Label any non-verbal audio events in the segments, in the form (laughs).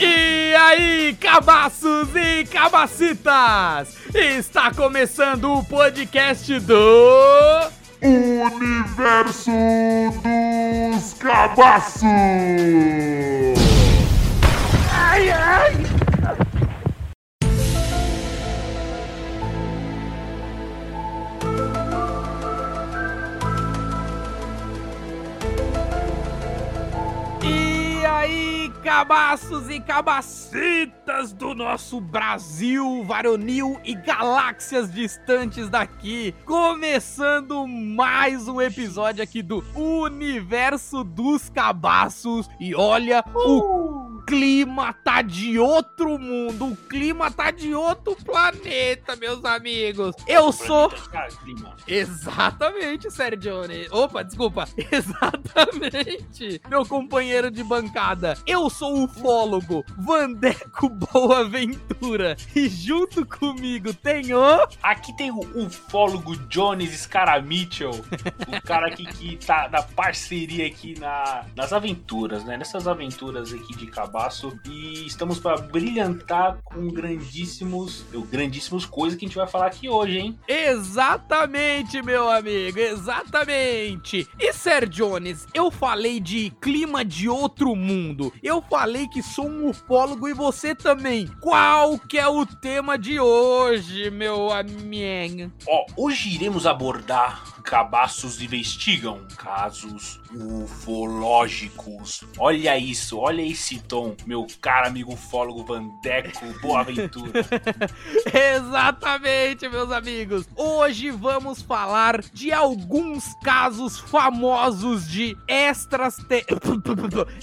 E aí, cabaços e cabacitas! Está começando o podcast do. Universo dos Cabaços! Ai, ai! E aí, cabaços e cabacitas do nosso Brasil varonil e galáxias distantes daqui, começando mais um episódio aqui do Universo dos Cabaços. E olha, o clima tá de outro mundo, o clima tá de outro planeta, meus amigos. Eu sou Exatamente, Sergione. Opa, desculpa. (laughs) Exatamente. Meu companheiro de bancada. Eu sou o ufólogo Vandeco Boaventura. E junto comigo tem o... Aqui tem o ufólogo Jones Scaramitchell, o cara aqui que tá na parceria aqui na, nas aventuras, né? Nessas aventuras aqui de E estamos para brilhantar com grandíssimos, grandíssimos coisas que a gente vai falar aqui hoje, hein? Exatamente, meu amigo. Exatamente. E Ser Jones, eu falei de clima de outro mundo. Eu falei que sou um ufólogo e você também. Qual que é o tema de hoje, meu amigo? Ó, hoje iremos abordar cabaços investigam casos ufológicos. Olha isso, olha esse tom, meu caro amigo ufólogo Vandeco Boaventura. (laughs) Exatamente, meus amigos. Hoje vamos falar de alguns casos famosos de extras (laughs) te...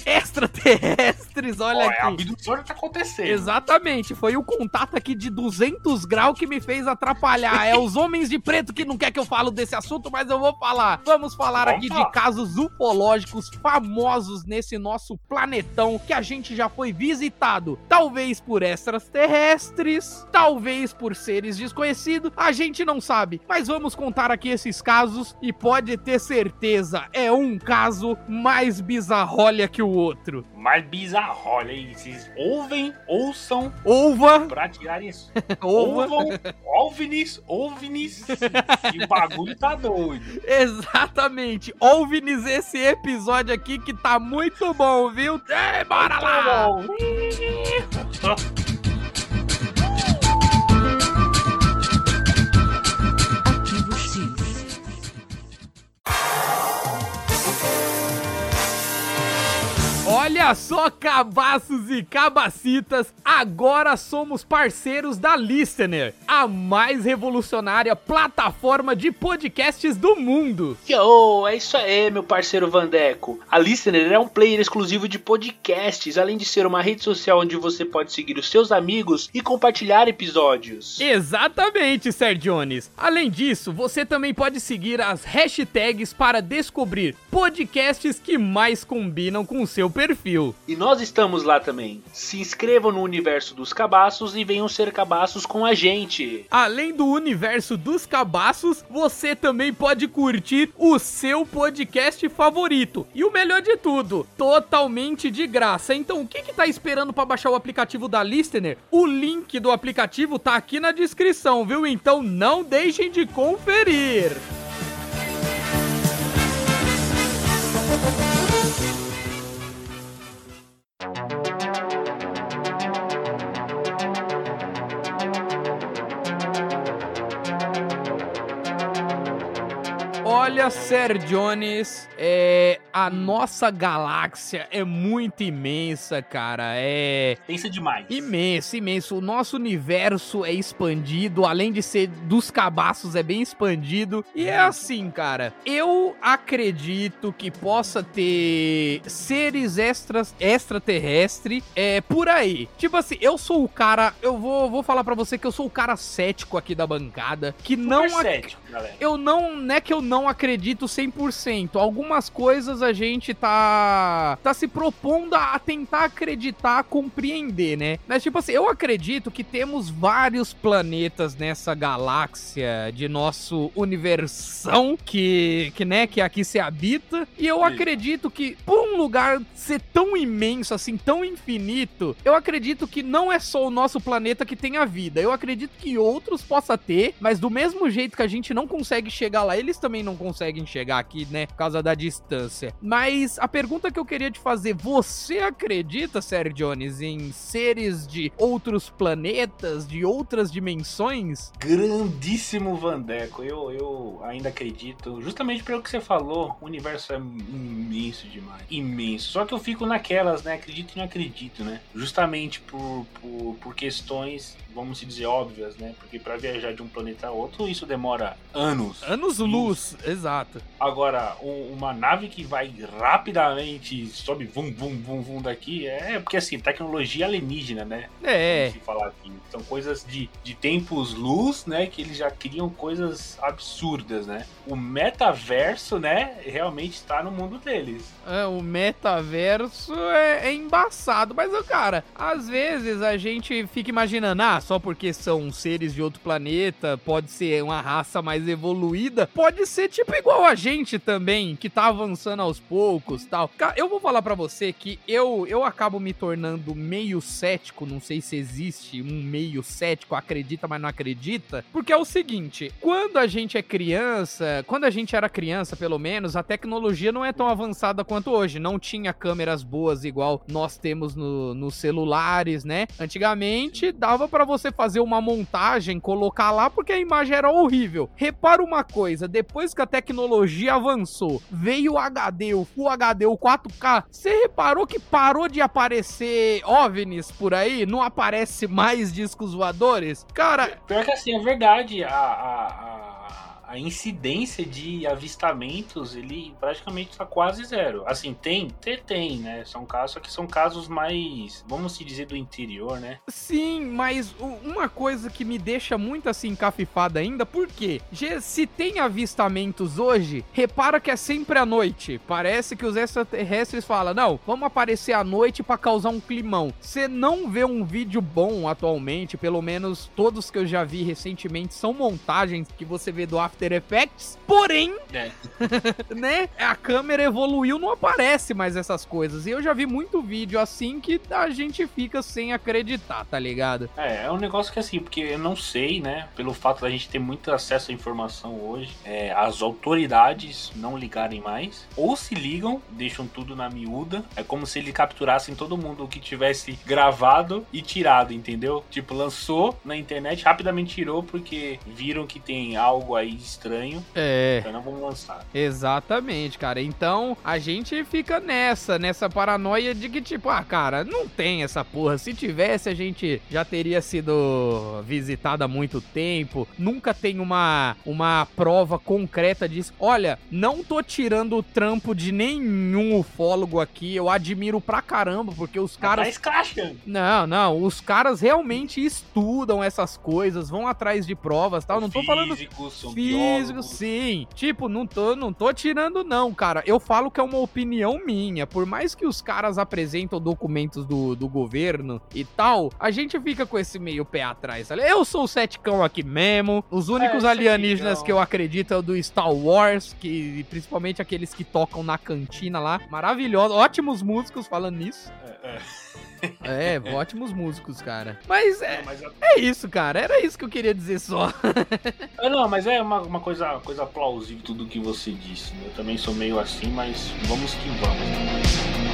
extraterrestres. Olha Ó, aqui. a abdução tá acontecendo. Exatamente, foi o contato aqui de 200 graus que me fez atrapalhar. É os homens de preto que não quer que eu falo desse assunto, mas eu vou falar. Vamos falar Vamos aqui falar. de casos ufológicos famosos nesse nosso planetão que a gente já foi visitado. Talvez por extraterrestres, talvez por seres desconhecidos, a gente não sabe. Mas vamos contar aqui esses casos e pode ter certeza, é um caso mais bizarrolha que o outro. Mais bizarro, olha aí, vocês ouvem, ouçam Ova, pra tirar isso. (laughs) ova. Ouvam, OVNIs, OVNIs, o bagulho tá doido. Exatamente. Ouve-nos esse episódio aqui que tá muito bom, viu? É, bora lá! Arquivo (laughs) Olha só, cabaços e cabacitas, agora somos parceiros da Listener, a mais revolucionária plataforma de podcasts do mundo. Yo, é isso aí, meu parceiro Vandeco. A Listener é um player exclusivo de podcasts, além de ser uma rede social onde você pode seguir os seus amigos e compartilhar episódios. Exatamente, Sergiones. Além disso, você também pode seguir as hashtags para descobrir podcasts que mais combinam com o seu perfil. E nós estamos lá também. Se inscrevam no universo dos cabaços e venham ser cabaços com a gente. Além do universo dos cabaços, você também pode curtir o seu podcast favorito. E o melhor de tudo, totalmente de graça. Então, o que que tá esperando para baixar o aplicativo da Listener? O link do aplicativo tá aqui na descrição, viu? Então, não deixem de conferir. Olha, Sir Jones, é, a nossa galáxia é muito imensa, cara. É Pensa demais. imenso, imenso. O nosso universo é expandido, além de ser dos cabaços, é bem expandido. E é assim, cara. Eu acredito que possa ter seres extras, extraterrestres é, por aí. Tipo assim, eu sou o cara. Eu vou, vou falar pra você que eu sou o cara cético aqui da bancada. Que não. Super ac- cético, galera. eu não, não é que eu não acredito 100%. Algumas coisas a gente tá tá se propondo a tentar acreditar, compreender, né? Mas tipo assim, eu acredito que temos vários planetas nessa galáxia de nosso universão que que né, que aqui se habita, e eu Isso. acredito que por um lugar ser tão imenso assim, tão infinito, eu acredito que não é só o nosso planeta que tem a vida. Eu acredito que outros possa ter, mas do mesmo jeito que a gente não consegue chegar lá, eles também não conseguem chegar aqui, né? Por causa da distância. Mas a pergunta que eu queria te fazer, você acredita, Sérgio Jones, em seres de outros planetas, de outras dimensões? Grandíssimo Vandeco, eu, eu ainda acredito. Justamente pelo que você falou, o universo é imenso demais. Imenso. Só que eu fico naquelas, né? Acredito e não acredito, né? Justamente por, por, por questões, vamos se dizer, óbvias, né? Porque para viajar de um planeta a outro, isso demora anos. Anos-luz, exato. Agora, um- uma nave que vai rapidamente, sobe vum, vum, vum, vum daqui, é porque assim, tecnologia alienígena, né? É. se falar aqui. São coisas de, de tempos luz, né? Que eles já criam coisas absurdas, né? O metaverso, né? Realmente está no mundo deles. É, o metaverso é, é embaçado, mas, cara, às vezes a gente fica imaginando, ah, só porque são seres de outro planeta, pode ser uma raça mais evoluída, pode ser tipo igual a gente também, que tá avançando aos poucos tal. Eu vou falar pra você que eu, eu acabo me tornando meio cético, não sei se existe um meio cético, acredita, mas não acredita, porque é o seguinte, quando a gente é criança, quando a gente era criança, pelo menos, a tecnologia não é tão avançada quanto hoje. Não tinha câmeras boas igual nós temos no- nos celulares, né? Antigamente dava pra você fazer uma montagem, colocar lá porque a imagem era horrível. Repara uma coisa, depois que a tecnologia avançou, veio o HD, o Full HD, o 4K, você reparou que parou de aparecer OVNIs por aí? Não aparece mais discos voadores? Cara, Pior que assim, é verdade. A, a, a, a incidência de avistamentos, ele praticamente está quase zero. Assim, tem, tem, tem, né? São casos, só que são casos mais, vamos se dizer, do interior, né? Sim, mas uma coisa que me deixa muito assim encafifada ainda, porque se tem avistamentos hoje, repara que é sempre à noite. Parece que os extraterrestres falam: não, vamos aparecer à noite pra causar um climão. Você não vê um vídeo bom atualmente, pelo menos todos que eu já vi recentemente são montagens que você vê do After Effects, porém É. (laughs) né? A câmera evoluiu, não aparece mais essas coisas. E eu já vi muito vídeo assim que a gente fica sem acreditar, tá ligado? É, é um negócio que assim, porque eu não sei, né? Pelo fato da gente ter muito acesso à informação hoje, é, as autoridades não ligarem mais, ou se ligam, deixam tudo na miúda. É como se eles capturassem todo mundo que tivesse gravado e tirado, entendeu? Tipo, lançou na internet, rapidamente tirou porque viram que tem algo aí estranho, É. então não vamos lançar. Exatamente, cara. Então a gente fica nessa, nessa paranoia de que, tipo, ah, cara, não tem essa porra. Se tivesse, a gente já teria sido visitado há muito tempo. Nunca tem uma, uma prova concreta disso. Olha, não tô tirando o trampo de nenhum ufólogo aqui. Eu admiro pra caramba, porque os caras tá escrachando. Não, não, os caras realmente estudam essas coisas, vão atrás de provas, tal. Não tô falando Físicos, físico, sim. Tipo, não tô, não tô tirando não, cara. Eu falo que é uma opinião minha. Por mais que os caras apresentam documentos do, do governo e tal, a gente fica com esse meio pé atrás. Eu sou o seticão aqui mesmo. Os únicos É, alienígenas que eu acredito é o do Star Wars, que principalmente aqueles que tocam na cantina lá. Maravilhosos, ótimos músicos falando nisso. É, é. (laughs) É, ótimos músicos, cara. Mas é, Não, mas a- é isso, cara. Era isso que eu queria dizer só. (laughs) É, não, mas é uma, uma coisa, coisa plausível tudo que você disse. né? Eu também sou meio assim, mas vamos que vamos.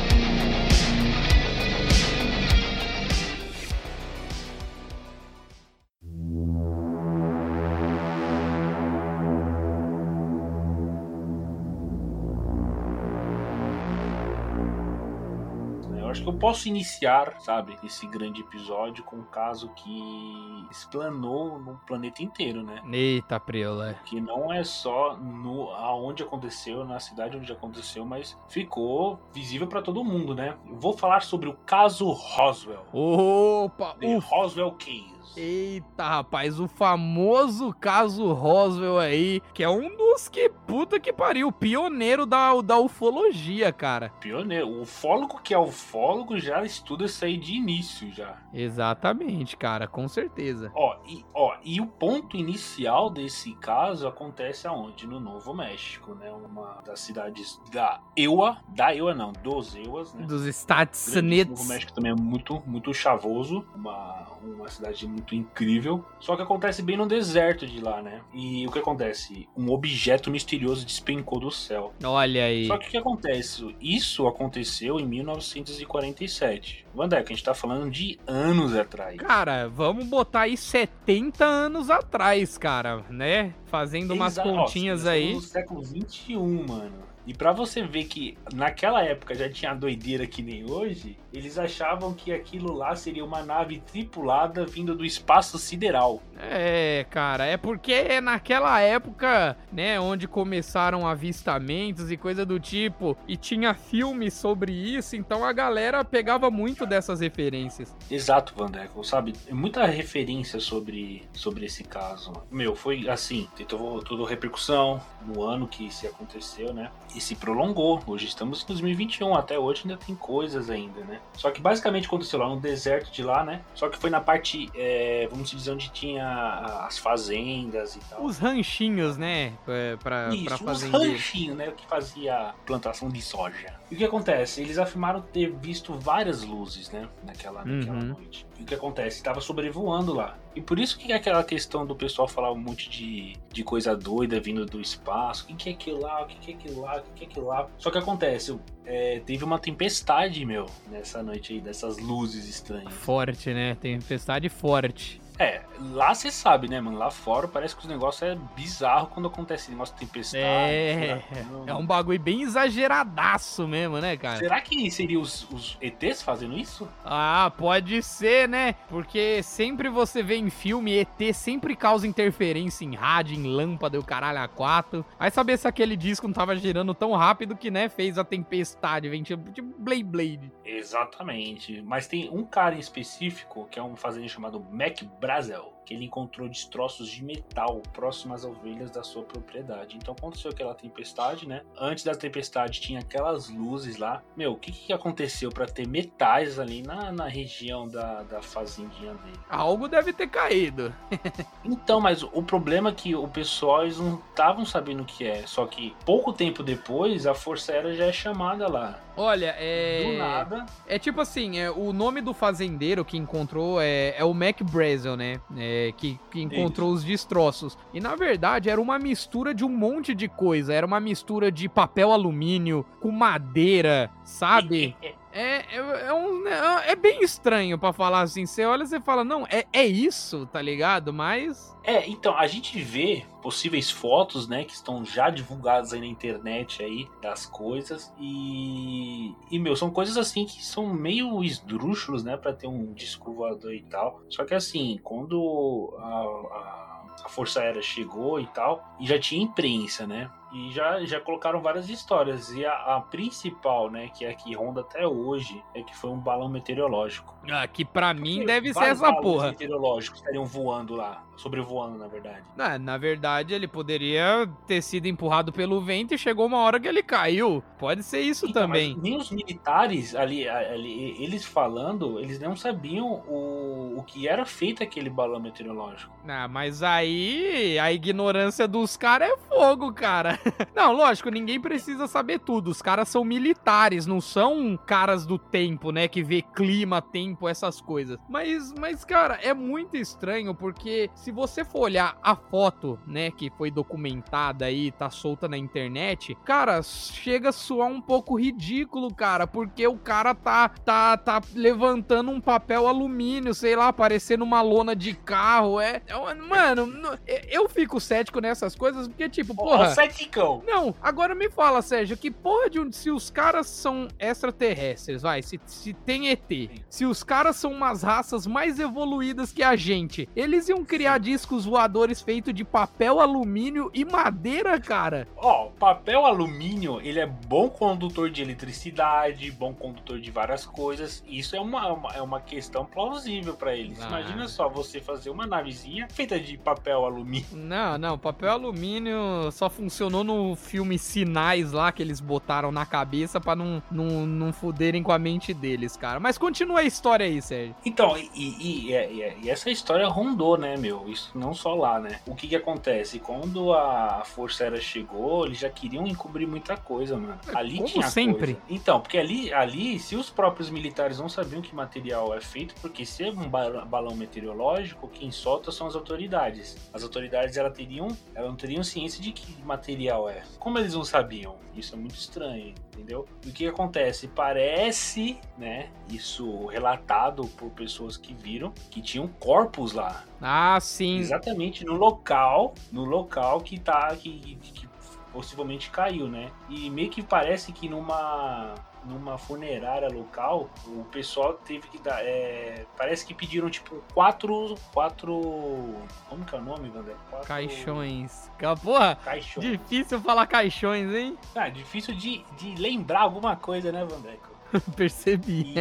Posso iniciar, sabe, esse grande episódio com um caso que explanou no planeta inteiro, né? Eita, preula. Que não é só no aonde aconteceu, na cidade onde aconteceu, mas ficou visível para todo mundo, né? Eu vou falar sobre o caso Roswell. Opa, The o Roswell Case. Eita, rapaz, o famoso caso Roswell aí, que é um dos que, puta que pariu, pioneiro da, da ufologia, cara. Pioneiro. O ufólogo que é ufólogo já estuda isso aí de início já. Exatamente, cara, com certeza. Ó, e, ó, e o ponto inicial desse caso acontece aonde? No Novo México, né? Uma das cidades da EUA, da EUA não, dos EUAs, né? Dos Estados Unidos. Novo México também é muito, muito chavoso, uma, uma cidade muito incrível. Só que acontece bem no deserto de lá, né? E o que acontece? Um objeto misterioso despencou do céu. Olha aí. Só que o que acontece? Isso aconteceu em 1947. Vandeco, a gente tá falando de anos atrás. Cara, vamos botar aí 70 anos atrás, cara, né? Fazendo umas Exa- ó, continhas nós aí. No século 21, mano. E pra você ver que naquela época já tinha doideira que nem hoje, eles achavam que aquilo lá seria uma nave tripulada vindo do espaço sideral. É, cara, é porque naquela época, né, onde começaram avistamentos e coisa do tipo, e tinha filmes sobre isso, então a galera pegava muito dessas referências. Exato, Vandeco, sabe? Muita referência sobre, sobre esse caso. Meu, foi assim, teve to- toda repercussão no ano que se aconteceu, né? E se prolongou. Hoje estamos em 2021, até hoje ainda tem coisas ainda, né? Só que basicamente aconteceu lá no deserto de lá, né? Só que foi na parte, é, vamos dizer, onde tinha as fazendas e tal. Os ranchinhos, né, é, pra, pra Isso, os ranchinhos, né? Que fazia plantação de soja. E o que acontece? Eles afirmaram ter visto várias luzes, né? Naquela, naquela Uhum. noite. O que acontece? Estava sobrevoando lá. E por isso que aquela questão do pessoal falar um monte de, de coisa doida vindo do espaço. O que, que é aquilo lá? O que, que é aquilo lá? O que, que é aquilo lá? Só que acontece, é, teve uma tempestade, meu, nessa noite aí, dessas luzes estranhas. Forte, né? Tempestade forte. É, lá você sabe, né, mano? Lá fora parece que os negócios é bizarro quando acontece negócio de tempestade. É, furacão. é um bagulho bem exageradaço mesmo, né, cara? Será que seria os, os ETs fazendo isso? Ah, pode ser, né? Porque sempre você vê em filme, ET sempre causa interferência em rádio, em lâmpada e o caralho a quatro. Vai saber se aquele disco não tava girando tão rápido que, né, fez a tempestade, vem tipo, tipo Blade Blade. Exatamente. Mas tem um cara em específico, que é um fazendeiro chamado Mac Brazel, que ele encontrou destroços de metal próximos às ovelhas da sua propriedade. Então aconteceu aquela tempestade, né? Antes da tempestade tinha aquelas luzes lá. Meu, o que, que aconteceu para ter metais ali na, na região da, da fazendinha dele? Algo deve ter caído. (laughs) Então, mas o problema é que o pessoal eles não estavam sabendo o que é. Só que pouco tempo depois a Força Aérea já é chamada lá. Olha, é. Do nada. É tipo assim, é, o nome do fazendeiro que encontrou é, é o Mac Brazel, né? É, que, que encontrou os destroços. E na verdade era uma mistura de um monte de coisa. Era uma mistura de papel alumínio com madeira, sabe? (laughs) É, é, é um, é, é bem estranho pra falar assim. Você olha e fala, não, é, é isso, tá ligado? Mas. É, então, a gente vê possíveis fotos, né, que estão já divulgadas aí na internet aí, das coisas, e... E, meu, são coisas assim que são meio esdrúxulos, né, pra ter um disco voador e tal. Só que assim, quando a, a, a Força Aérea chegou e tal, e já tinha imprensa, né, e já, já colocaram várias histórias. E a, a principal, né, que é a que ronda até hoje, é que foi um balão meteorológico. Ah, que pra mim deve ser essa porra. meteorológicos estariam voando lá, sobrevoando, na verdade. Na, na verdade, ele poderia ter sido empurrado pelo vento e chegou uma hora que ele caiu. Pode ser isso Então, também. nem os militares ali, ali, eles falando, eles não sabiam o, o que era feito aquele balão meteorológico. Ah, mas aí a ignorância dos caras é fogo, cara. (laughs) Não, lógico, ninguém precisa saber tudo. Os caras são militares, não são caras do tempo, né? Que vê clima, tempo, essas coisas. Mas, mas, cara, é muito estranho porque se se você for olhar a foto, né, que foi documentada aí, tá solta na internet, cara, chega a soar um pouco ridículo, cara, porque o cara tá, tá, tá levantando um papel alumínio, sei lá, parecendo uma lona de carro. É, é mano, no- eu fico cético nessas coisas, porque, tipo, porra. ó, ceticão. Não, agora me fala, Sérgio, que porra de um. Se os caras são extraterrestres, vai, se, se tem ET, se os caras são umas raças mais evoluídas que a gente, eles iam criar discos voadores feitos de papel, alumínio e madeira, cara. Ó, papel alumínio, ele é bom condutor de eletricidade, bom condutor de várias coisas. Isso é uma, uma- é uma questão plausível pra eles. Ah. Imagina só você fazer uma navezinha feita de papel alumínio. Não, não, papel alumínio só funcionou no filme Sinais lá que eles botaram na cabeça pra não, não, não fuderem com a mente deles, cara. Mas continua a história aí, Sérgio. Então, e- e- e- e essa história rondou, né, meu? Isso não só lá, né? O que que acontece? Quando a Força Aérea chegou, eles já queriam encobrir muita coisa, mano. Ali É, como tinha sempre. coisa. Então, porque ali, ali, se os próprios militares não sabiam que material é feito, porque se é um ba- balão meteorológico, quem solta são as autoridades. As autoridades, elas teriam, elas não teriam ciência de que material é. Como eles não sabiam? Isso é muito estranho, entendeu? E o que acontece? Parece, né, isso relatado por pessoas que viram que tinham corpos lá. Ah, sim. Exatamente no local, no local que tá que, que possivelmente caiu, né? E meio que parece que numa numa funerária local, o pessoal teve que dar. é, parece que pediram tipo quatro. Quatro. Como que é o nome, Wander? Quatro Caixões. Ca- Porra, Caixões. difícil falar caixões, hein? Ah, difícil de, de lembrar alguma coisa, né, Vandeco? (laughs) Percebi.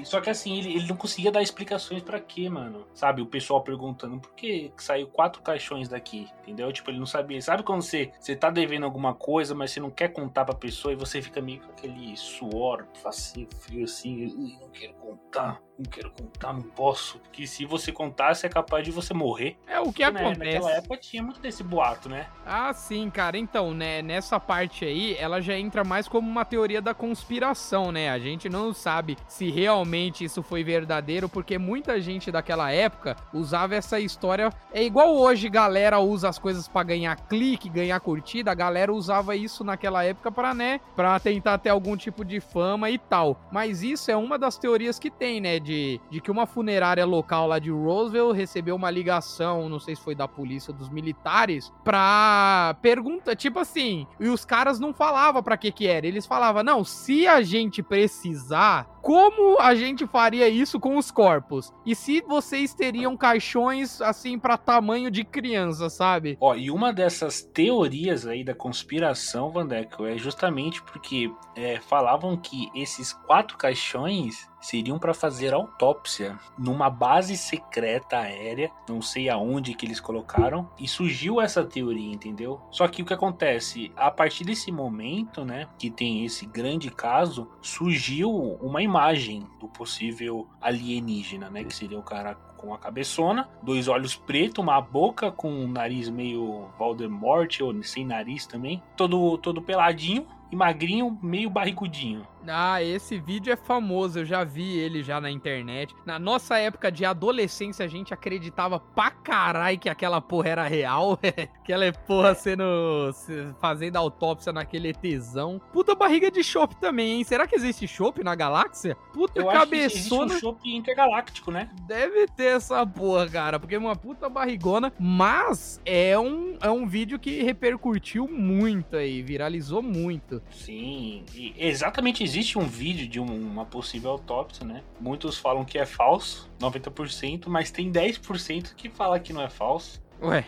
E, só que assim, ele, ele não conseguia dar explicações pra quê, mano. Sabe, o pessoal perguntando por que saiu quatro caixões daqui, entendeu? Tipo, ele não sabia. Sabe quando você, você tá devendo alguma coisa, mas você não quer contar pra pessoa e você fica meio com aquele suor, facinho, frio assim, "Ui, não quero contar, não quero contar, não posso. Porque se você contasse é capaz de você morrer. É o que Né? acontece. Naquela época tinha muito desse boato, né? Ah, sim, cara. Então, né, nessa parte aí, ela já entra mais como uma teoria da conspiração, né? A gente não sabe se realmente isso foi verdadeiro, porque muita gente daquela época usava essa história. É igual hoje, galera usa as coisas pra ganhar clique, ganhar curtida. A galera usava isso naquela época pra, né, pra tentar ter algum tipo de fama e tal. Mas isso é uma das teorias que tem, né? De, de que uma funerária local lá de Roswell recebeu uma ligação, não sei se foi da polícia dos militares, pra pergunta, tipo assim, e os caras não falavam pra que que era, eles falavam, não, se a gente precisar, como a gente faria isso com os corpos? E se vocês teriam caixões, assim, pra tamanho de criança, sabe? Ó, e uma dessas teorias aí da conspiração, Vandeco, é justamente porque é, falavam que esses quatro caixões seriam para fazer autópsia numa base secreta aérea, não sei aonde que eles colocaram, e surgiu essa teoria, entendeu? Só que o que acontece, a partir desse momento, né, que tem esse grande caso, surgiu uma imagem do possível alienígena, né, que seria o cara com a cabeçona, dois olhos pretos, uma boca com um nariz meio Voldemort, ou sem nariz também, todo todo peladinho e magrinho, meio barrigudinho. Ah, esse vídeo é famoso, eu já vi ele já na internet. Na nossa época de adolescência, a gente acreditava pra caralho que aquela porra era real. (laughs) aquela porra sendo. se- fazendo autópsia naquele ETzão. Puta barriga de chopp também, hein? Será que existe chopp na galáxia? Puta Eu acho que existe um cabeçona. chopp intergaláctico, né? Deve ter essa porra, cara, porque é uma puta barrigona, mas é um, é um vídeo que repercutiu muito aí, viralizou muito. Sim, exatamente existe um vídeo de um- uma possível autópsia, né? Muitos falam que é falso, 90%, mas tem 10% que fala que não é falso. Ué,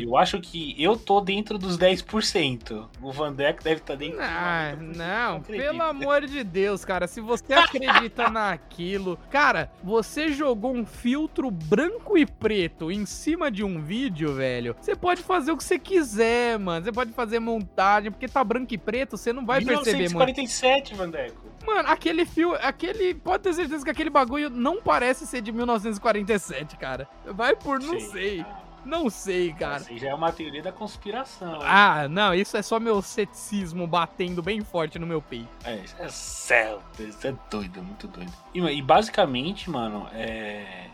Eu acho que eu tô dentro dos 10%. O Vandeco deve estar dentro Ah, dos 90%. não, acredito. pelo amor de Deus, cara. Se você acredita (laughs) naquilo. Cara, você jogou um filtro branco e preto em cima de um vídeo, velho. Você pode fazer o que você quiser, mano. Você pode fazer montagem, porque tá branco e preto, você não vai perceber, mano. 1947, Vandeco. Mano, aquele fio, aquele. Pode ter certeza que aquele bagulho não parece ser de 1947, cara. Vai por não sei. Não sei, cara. Isso aí já é uma teoria da conspiração. hein? Ah, não, isso é só meu ceticismo batendo bem forte no meu peito. É, isso é céu, isso é doido, muito doido. E, e basicamente, mano, é,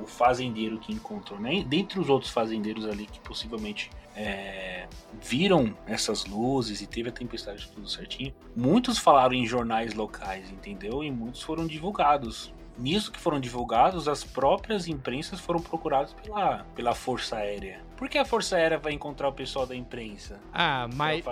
o, fazendeiro que encontrou, né? Dentre os outros fazendeiros ali que possivelmente é, viram essas luzes e teve a tempestade tudo certinho, muitos falaram em jornais locais, entendeu? E muitos foram divulgados. Nisso que foram divulgados, as próprias imprensas foram procuradas pela, pela Força Aérea. Por que a Força Aérea vai encontrar o pessoal da imprensa? Ah, mas?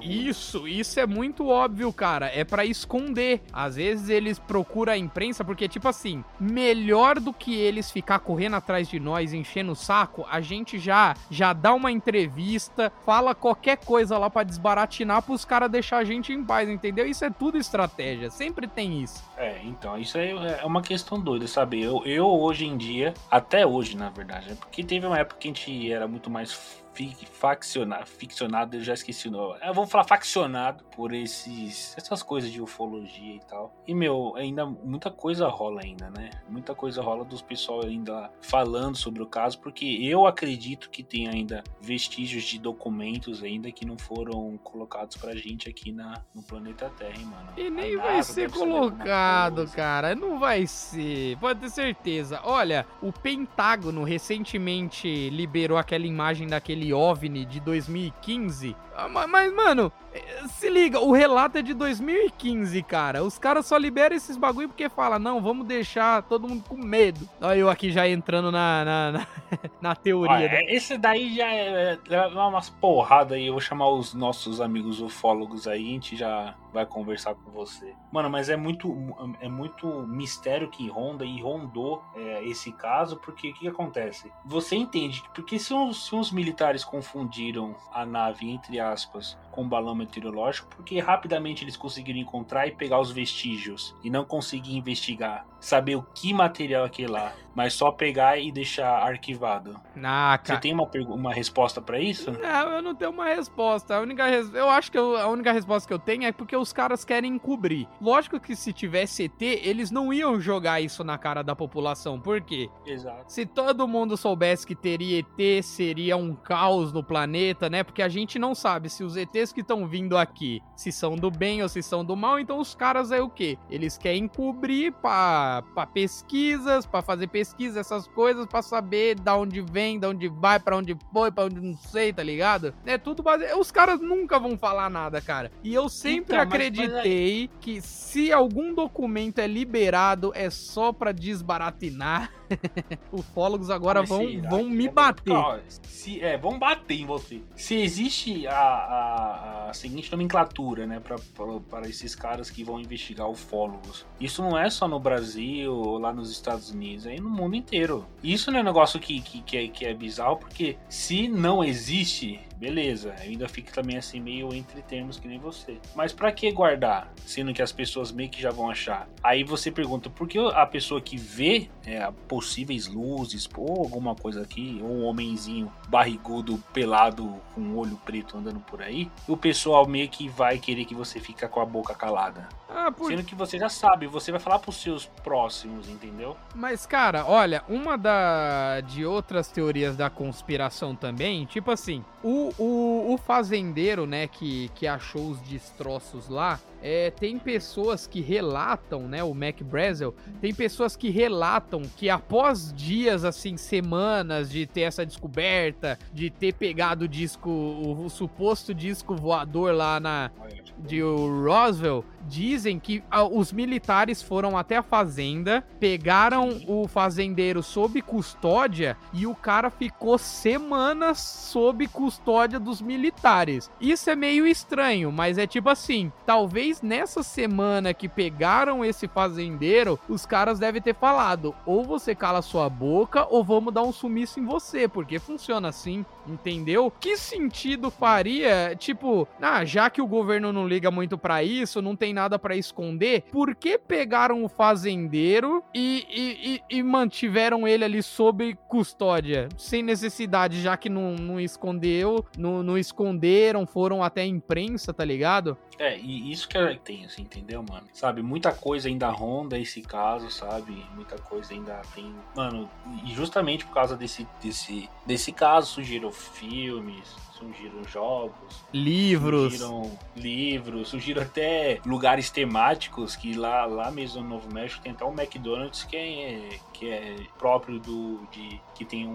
Isso, isso é muito óbvio, cara. É pra esconder. Às vezes eles procuram a imprensa porque, tipo assim, melhor do que eles ficar correndo atrás de nós, enchendo o saco, a gente já já dá uma entrevista, fala qualquer coisa lá pra desbaratinar pros caras deixar a gente em paz, entendeu? Isso é tudo estratégia. Sempre tem isso. É, então, isso aí é uma questão doida, sabe? Eu, eu hoje em dia, até hoje, na verdade, né? porque teve uma época que a gente era muito mais faccionado, ficcionado, eu já esqueci o nome. Eu vou falar faccionado por esses, essas coisas de ufologia e tal. E, meu, ainda muita coisa rola ainda, né? Muita coisa rola dos pessoal ainda falando sobre o caso, porque eu acredito que tem ainda vestígios de documentos ainda que não foram colocados pra gente aqui na, no planeta Terra, hein, mano. E nem A vai ser saber alguma colocado, cara. Não vai ser. Pode ter certeza. Olha, o Pentágono recentemente liberou aquela imagem daquele OVNI de 2015. Ah, ma- Mas, mano, eh, se liga, o relato é de 2015, cara. Os caras só liberam esses bagulho porque fala, não, vamos deixar todo mundo com medo. Olha eu aqui já entrando na, na, na, (laughs) na teoria. Ah, né? esse daí já é, é umas porradas aí. Eu vou chamar os nossos amigos ufólogos aí, a gente já vai conversar com você. Mano, mas é muito, é muito mistério que ronda e rondou é, esse caso, porque o que, que acontece? Você entende que porque se os, se os militares confundiram a nave, entre aspas, com balão meteorológico, porque rapidamente eles conseguiram encontrar e pegar os vestígios e não conseguir investigar, saber o que material é aquele lá, mas só pegar e deixar arquivado. Ah, Você cara. tem uma, uma resposta pra isso? Não, eu não tenho uma resposta. A única res... Eu acho que eu- a única resposta que eu tenho é porque os caras querem encobrir. Lógico que se tivesse ET, eles não iam jogar isso na cara da população. Por quê? Exato. Se todo mundo soubesse que teria ET, seria um caos no planeta, né? Porque a gente não sabe se os ETs que estão vindo aqui, se são do bem ou se são do mal, então os caras é o quê? Eles querem cobrir pra, pra pesquisas, pra fazer pesquisa, essas coisas, pra saber da onde vem, da onde vai, pra onde foi, pra onde não sei, tá ligado? É tudo baseado. Os caras nunca vão falar nada, cara. E eu sempre Então, mas- acreditei que se algum documento é liberado, é só pra desbaratinar. (laughs) Ufólogos agora Mas vão, será vão me é- bater. Se, é, vão bater em você. Se existe a, a- a seguinte nomenclatura, né, para esses caras que vão investigar ufólogos, isso não é só no Brasil lá nos Estados Unidos, é no mundo inteiro. Isso não é um negócio que, que, que, é, que é bizarro, porque se não existe, beleza, eu ainda fico também assim meio entre termos que nem você. Mas pra que guardar, sendo que as pessoas meio que já vão achar? Aí você pergunta, por que a pessoa que vê é, possíveis luzes, ou alguma coisa aqui, ou um homenzinho barrigudo, pelado, com um olho preto andando por aí, o pessoal meio que vai querer que você fique com a boca calada. Ah, por... Sendo que você já sabe, você vai falar pros seus próximos, entendeu? Mas, cara, olha, uma da de outras teorias da conspiração também, tipo assim, o, o, o fazendeiro, né, que, que achou os destroços lá, é, tem pessoas que relatam, né, o Mac Brazel, tem pessoas que relatam que após dias, assim, semanas de ter essa descoberta, de ter pegado o disco, o, o suposto disco voador lá na, de Roswell dizem que ah, os militares foram até a fazenda, pegaram o fazendeiro sob custódia e o cara ficou semanas sob custódia dos militares. Isso é meio estranho, mas é tipo assim, talvez nessa semana que pegaram esse fazendeiro, os caras devem ter falado, ou você cala sua boca ou vamos dar um sumiço em você, porque funciona assim, entendeu? Que sentido faria, tipo, ah, já que o governo não liga muito pra isso, não tem nada pra esconder, por que pegaram o fazendeiro e, e, e- e mantiveram ele ali sob custódia? Sem necessidade, já que não, não escondeu, não, não esconderam, foram até a imprensa, tá ligado? É, e isso que é tenso, entendeu, mano? Sabe, muita coisa ainda ronda esse caso, sabe? Muita coisa ainda tem. Mano, e justamente por causa desse, desse, desse caso surgiram filmes, surgiram jogos, Livros. surgiram livros, surgiram até lugares temáticos que lá, lá mesmo no Novo México tem até um McDonald's que é, que é próprio do de que tem um-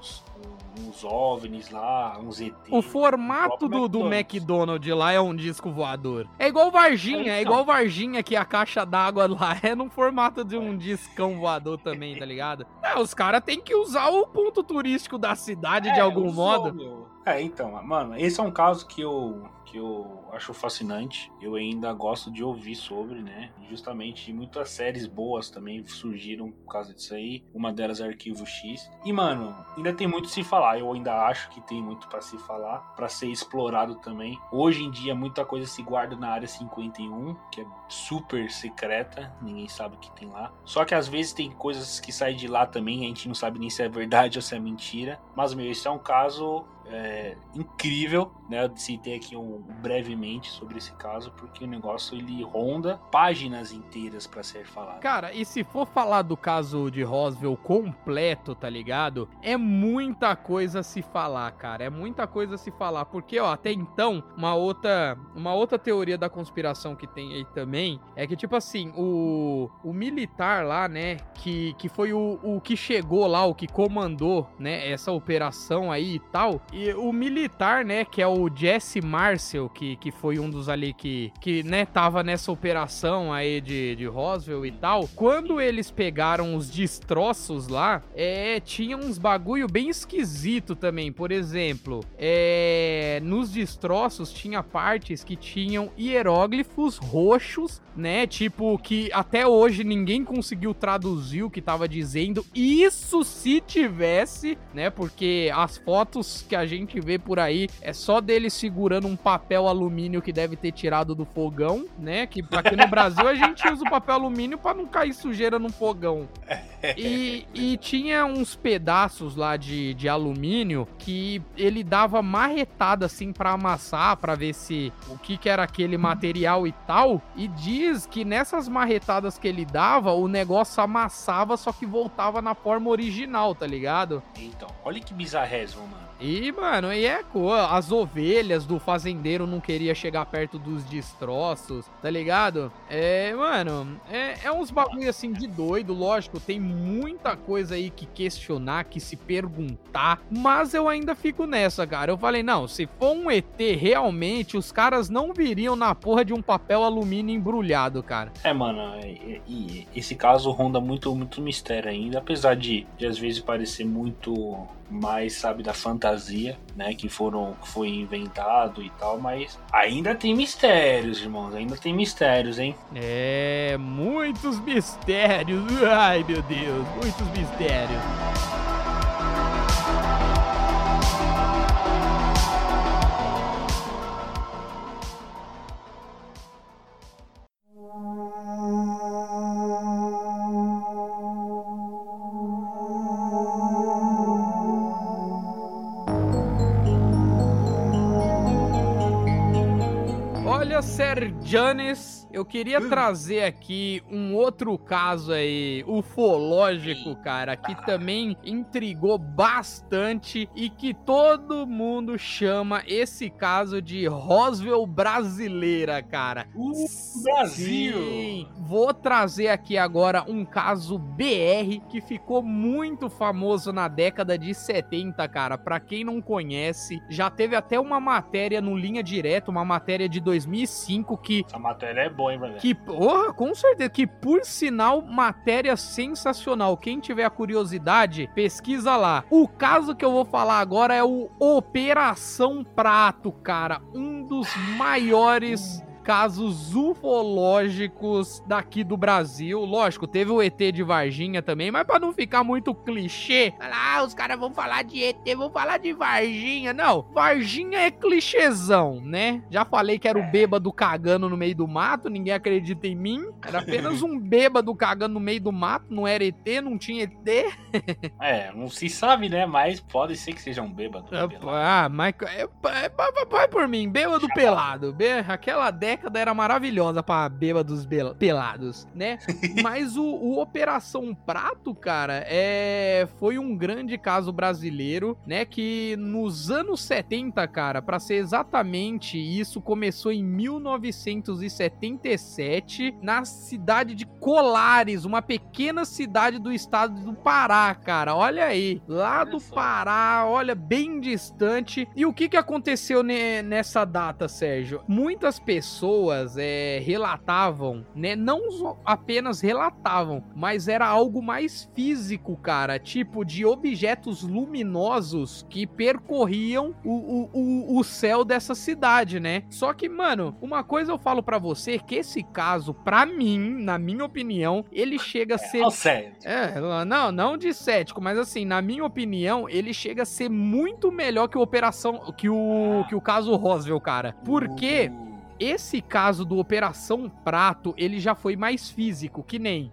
uns, uns OVNIs lá, uns ET. O formato do, do McDonald's. McDonald's lá é um disco voador. É igual Varginha, é Então. igual Varginha que a caixa d'água lá (laughs) é no formato de um discão voador também, tá ligado? É, os caras têm que usar o ponto turístico da cidade de É, algum usou, modo. meu. É, então, mano, esse é um caso que eu, que eu acho fascinante. Eu ainda gosto de ouvir sobre, né? Justamente muitas séries boas também surgiram por causa disso aí. Uma delas é Arquivo X. E, mano, ainda tem muito se falar. Eu ainda acho que tem muito pra se falar, pra ser explorado também. Hoje em dia, muita coisa se guarda na área 51, que é super secreta. Ninguém sabe o que tem lá. Só que às vezes tem coisas que saem de lá também. A gente não sabe nem se é verdade (laughs) ou se é mentira. Mas, meu, esse é um caso é, incrível, né? Eu citei aqui um, brevemente sobre esse caso, porque o negócio ele ronda páginas inteiras pra ser falado. Cara, e se for falar do caso de Roswell completo, tá ligado? É muita coisa a se falar, cara. É muita coisa a se falar. Porque, ó, até então, uma outra, uma outra teoria da conspiração que tem aí também é que, tipo assim, o, o militar lá, né, que, que foi o, o que chegou lá, o que comandou, né, essa operação aí e tal. E o militar, né, que é o Jesse Marcel, que, que foi um dos ali que, que, né, tava nessa operação aí de, de Roswell e tal. Quando eles pegaram os destroços lá, é, tinha uns bagulho bem esquisito também. Por exemplo, é, nos destroços tinha partes que tinham hieróglifos roxos, né? Tipo, que até hoje ninguém conseguiu traduzir o que tava dizendo. Isso se tivesse, né? Porque as fotos que a gente vê por aí é só dele segurando um papel alumínio que deve ter tirado do fogão, né? Que aqui no (laughs) Brasil a gente usa o papel alumínio pra não cair sujeira no fogão. (laughs) E, e tinha uns pedaços lá de, de alumínio que ele dava marretada assim pra amassar, pra ver se o que, que era aquele material e tal. E diz que nessas marretadas que ele dava, o negócio amassava, só que voltava na forma original, tá ligado? Então, olha que bizarrésimo, mano. E, mano, e é as ovelhas do fazendeiro não queria chegar perto dos destroços, tá ligado? É, mano, é, é uns bagulho assim de doido, lógico, tem muita coisa aí que questionar, que se perguntar, mas eu ainda fico nessa, cara. Eu falei, não, se for um ET realmente, os caras não viriam na porra de um papel alumínio embrulhado, cara. É, mano, e, e- esse caso ronda muito, muito mistério ainda, apesar de, de às vezes parecer muito mais, sabe, da fantasia, né, que foram, que foi inventado e tal, mas ainda tem mistérios, irmãos, ainda tem mistérios, hein? É, muitos mistérios. Ai, meu Deus, muitos mistérios. Olha, Serjanes, eu queria trazer aqui um outro caso aí, ufológico, cara, que também intrigou bastante e que todo mundo chama esse caso de Roswell brasileira, cara. Brasil! Sim, vou trazer aqui agora um caso BR que ficou muito famoso na década de 70, cara. Pra quem não conhece, já teve até uma matéria no Linha Direta, uma matéria de 2005 que Essa matéria é hein, que, porra, com certeza, que por sinal, matéria sensacional. Quem tiver a curiosidade, pesquisa lá. O caso que eu vou falar agora é o Operação Prato, cara. Um dos maiores casos ufológicos daqui do Brasil. Lógico, teve o ET de Varginha também, mas pra não ficar muito clichê, ah, os caras vão falar de ET, vão falar de Varginha. Não, Varginha é clichêzão, né? Já falei que era o bêbado cagando no meio do mato, ninguém acredita em mim. Era apenas um bêbado cagando no meio do mato, não era ET, não tinha ET. (laughs) É, não se sabe, né? Mas pode ser que seja um bêbado. Pelado. Ah, mas é, é, vai- por mim, bêbado pelado. Bê- Aquela década década era maravilhosa pra bêbados pelados, né? (laughs) Mas o, o Operação Prato, cara, é, foi um grande caso brasileiro, né? Que nos anos 70, cara, pra ser exatamente isso, começou em 1977 na cidade de Colares, uma pequena cidade do estado do Pará, cara. Olha aí, lá do. Pará, olha, bem distante. E o que que aconteceu ne- nessa data, Sérgio? Muitas pessoas é, relatavam, né? Não apenas relatavam, mas era algo mais físico, cara. Tipo, de objetos luminosos que percorriam o, o, o, o céu dessa cidade, né? Só que, mano, uma coisa eu falo pra você, que esse caso, pra mim, na minha opinião, ele chega a ser sério. é, não, não de cético, mas assim, na minha opinião, ele chega a ser muito melhor que o Operação. que o, que o caso Roswell, cara. Porque Uh, esse caso do Operação Prato, ele já foi mais físico, que nem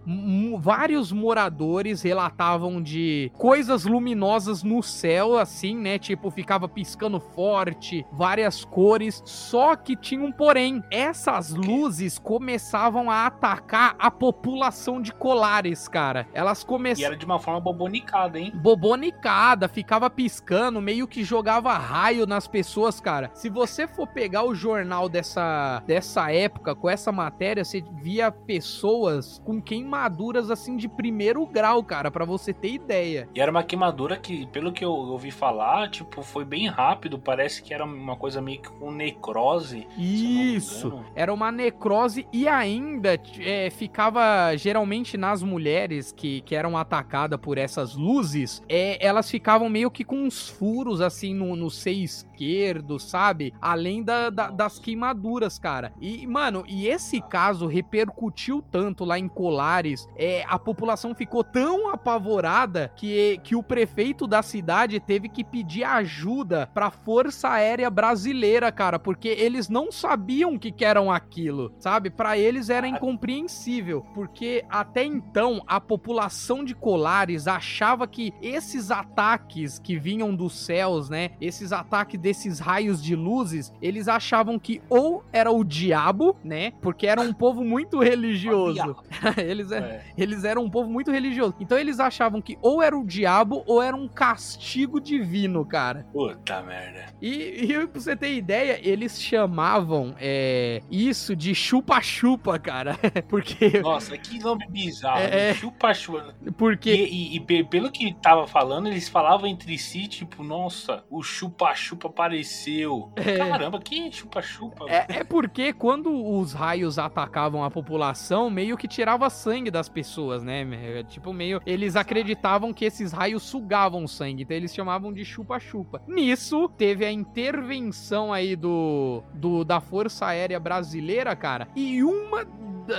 vários moradores relatavam de coisas luminosas no céu, assim, né? Tipo, ficava piscando forte, várias cores. Só que tinha um porém. Essas luzes começavam a atacar a população de Colares, cara. Elas E começaram era de uma forma bobonicada, hein? bobonicada, ficava piscando, meio que jogava raio nas pessoas, cara. Se você for pegar o jornal dessa, dessa época, com essa matéria, você via pessoas com queimaduras assim de primeiro grau, cara, pra você ter ideia. E era uma queimadura que, pelo que eu ouvi falar, tipo, foi bem rápido. Parece que era uma coisa meio que com necrose. Isso. Era uma necrose e ainda é, ficava geralmente nas mulheres que, que eram atacadas por essas luzes, é, elas ficavam meio que com uns furos assim no, no seio esquerdo, sabe? Além da, da- das queimaduras, cara. E, mano, e esse caso repercutiu tanto lá em Colares, é, a população ficou tão apavorada que, que o prefeito da cidade teve que pedir ajuda pra Força Aérea Brasileira, cara, porque eles não sabiam o que, que eram aquilo, sabe? Pra eles era incompreensível, porque até então a população de Colares achava que esses ataques que vinham dos céus, né? Esses ataques desses raios de luzes, eles achavam que ou era o diabo, né? Porque era um povo muito religioso. (laughs) eles, é- É. eles eram um povo muito religioso. Então eles achavam que ou era o diabo ou era um castigo divino, cara. Puta merda. E, e pra você ter ideia, eles chamavam é, isso de chupa-chupa, cara. (laughs) Porque. Nossa, que nome bizarro. É, é. Chupa-chupa. Porque. E, e- e pe- pelo que tava falando, eles falavam entre si, tipo, nossa, o chupa-chupa apareceu. É. Caramba, que chupa-chupa? É, é porque quando os raios atacavam a população, meio que tirava sangue das pessoas, né? É, Tipo, meio. Eles acreditavam que esses raios sugavam sangue, então eles chamavam de chupa-chupa. Nisso, teve a intervenção aí do, do da Força Aérea Brasileira, cara, e uma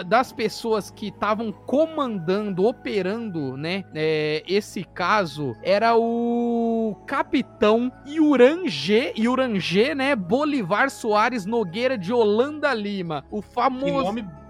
das pessoas que estavam comandando, operando, né, é, esse caso, era o capitão Iurangê, Iurangê, né, Bolivar Soares Nogueira de Holanda Lima, o Que famoso... nome b-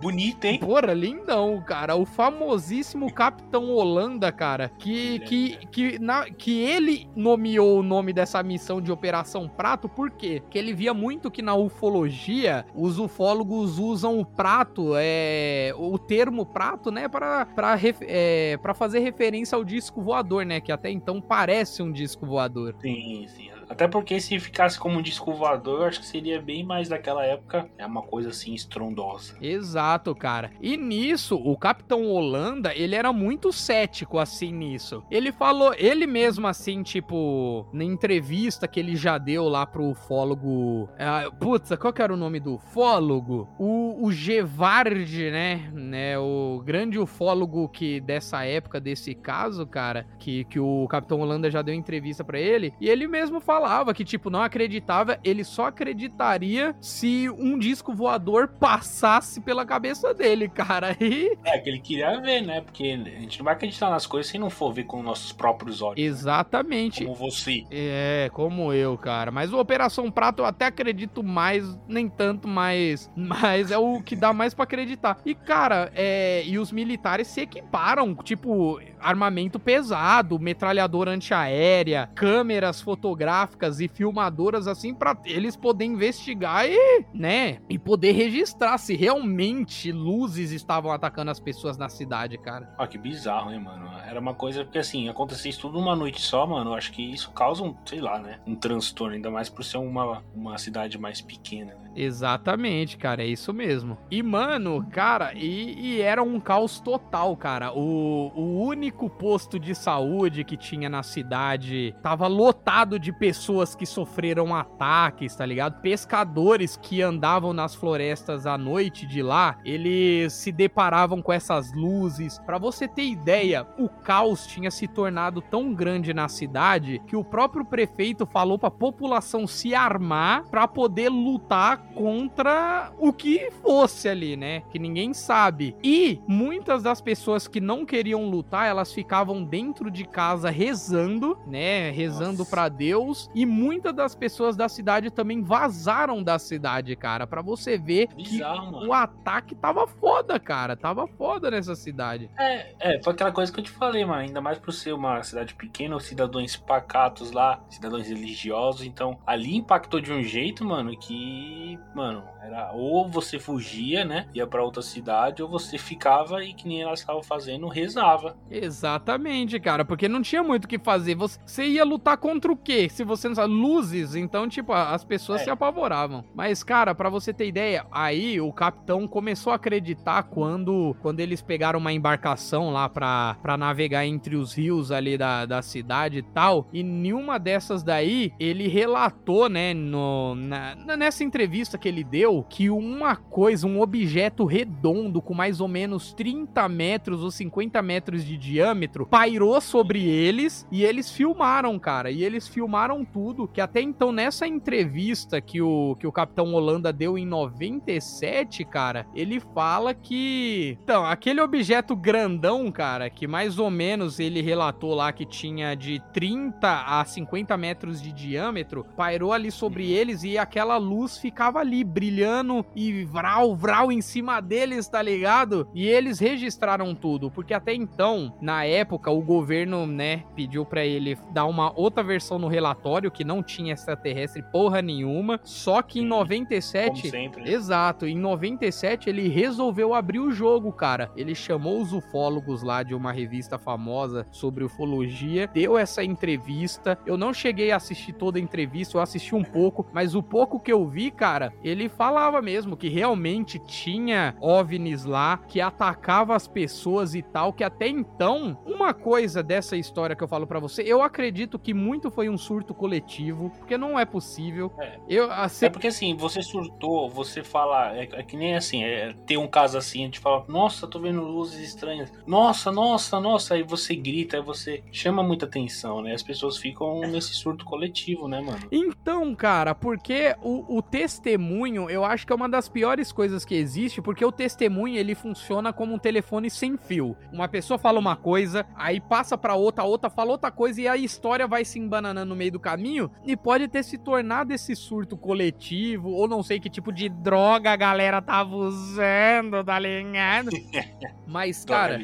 bonito, hein? Porra, lindão, cara. O famosíssimo Capitão Holanda, cara. Que, Ele é, que, que, na, que ele nomeou o nome dessa missão de Operação Prato, por quê? Porque ele via muito que na ufologia os ufólogos usam o prato, é, o termo prato, né, para pra, é, pra fazer referência ao disco voador, né? Que até então parece um disco voador. Sim, sim. Até porque se ficasse como um disco voador, eu acho que seria bem mais daquela época. É uma coisa assim estrondosa. Exato, cara. E nisso, o Capitão Holanda, ele era muito cético assim nisso. Ele falou, ele mesmo assim, tipo, na entrevista que ele já deu lá pro ufólogo. ah, putz, qual que era o nome do ufólogo? O, o Gevard, né? né? O grande ufólogo que dessa época, desse caso, cara, que, que o Capitão Holanda já deu entrevista pra ele. E ele mesmo falava que, tipo, não acreditava, ele só acreditaria se um disco voador passasse pela cabeça dele, cara. E É, que ele queria ver, né? Porque a gente não vai acreditar nas coisas se não for ver com nossos próprios olhos. né? exatamente. Como você. É, como eu, cara. Mas o Operação Prato eu até acredito mais, nem tanto, mas, mas é o que dá mais pra acreditar. E, cara, é, e os militares se equiparam, tipo, armamento pesado, metralhadora antiaérea, câmeras fotográficas fotográficas e filmadoras assim para eles poderem investigar e, né, e poder registrar se realmente luzes estavam atacando as pessoas na cidade, cara. Ah, que bizarro, hein, mano? Era uma coisa porque assim, acontecia isso tudo numa noite só, mano. Acho que isso causa um, sei lá, né? Um transtorno, ainda mais por ser uma, uma cidade mais pequena, né? Exatamente, cara, é isso mesmo. E, mano, cara, e, e era um caos total, cara. O, o único posto de saúde que tinha na cidade tava lotado de pessoas que sofreram ataques, tá ligado? Pescadores que andavam nas florestas à noite de lá, eles se deparavam com essas luzes. Pra você ter ideia, o caos tinha se tornado tão grande na cidade que o próprio prefeito falou pra população se armar pra poder lutar contra o que fosse ali, né? Que ninguém sabe. E muitas das pessoas que não queriam lutar, elas ficavam dentro de casa rezando, né? Rezando para Deus. E muitas das pessoas da cidade também vazaram da cidade, cara. para você ver Bizarro, que mano. o ataque tava foda, cara. Tava foda nessa cidade. É, é, foi aquela coisa que eu te falei, mano. Ainda mais por ser uma cidade pequena, os cidadãos pacatos lá, cidadãos religiosos. Então, ali impactou de um jeito, mano, que, mano, era ou você fugia, né? Ia pra outra cidade, ou você ficava e que nem elas estavam fazendo, rezava. Exatamente, cara, porque não tinha muito o que fazer. Você, você ia lutar contra o quê? Se você não sabe, luzes, então, tipo, as pessoas É. se apavoravam. Mas, cara, pra você ter ideia, aí o capitão começou a acreditar quando, quando eles pegaram uma embarcação lá pra, pra navegar entre os rios ali da, da cidade e tal. E nenhuma dessas daí, ele relatou, né, no, na- na- nessa entrevista que ele deu, que uma coisa, um objeto redondo com mais ou menos 30 metros ou 50 metros de diâmetro pairou sobre eles e eles filmaram, cara. E eles filmaram tudo. Que até então, nessa entrevista que o, que o Capitão Holanda deu em 97, cara, ele fala que. Então, aquele objeto grandão, cara, que mais ou menos ele relatou lá que tinha de 30 a 50 metros de diâmetro, pairou ali sobre eles e aquela luz ficava ali brilhando e vral, vral em cima deles, tá ligado? E eles registraram tudo, porque até então, na época, o governo, né, pediu pra ele dar uma outra versão no relatório que não tinha extraterrestre porra nenhuma, só que em Sim, 97 Como sempre. né? Exato, em 97 ele resolveu abrir o jogo, cara. Ele chamou os ufólogos lá de uma revista famosa sobre ufologia, deu essa entrevista. Eu não cheguei a assistir toda a entrevista, eu assisti um pouco, mas o pouco que eu vi, cara, ele falava mesmo que realmente tinha OVNIs lá, que atacava as pessoas e tal, que até então, uma coisa dessa história que eu falo pra você, eu acredito que muito foi um surto coletivo, porque não é possível. É. Eu, a, É porque assim, você surtou, você fala. É, é que nem assim, é, tem um caso assim, a gente fala, nossa, tô vendo luzes estranhas. Nossa, nossa, nossa. Aí você grita, aí você chama muita atenção, né? As pessoas ficam nesse surto coletivo, né, mano? Então, cara, porque o, o testemunho, eu acho que é uma das piores coisas que existe, porque o testemunho ele funciona como um telefone sem fio. Uma pessoa fala uma coisa, aí passa pra outra, a outra fala outra coisa e a história vai se embananando no meio do caminho e pode ter se tornado esse surto coletivo, ou não sei que tipo de droga a galera tava usando, tá ligado? (laughs) Mas, cara.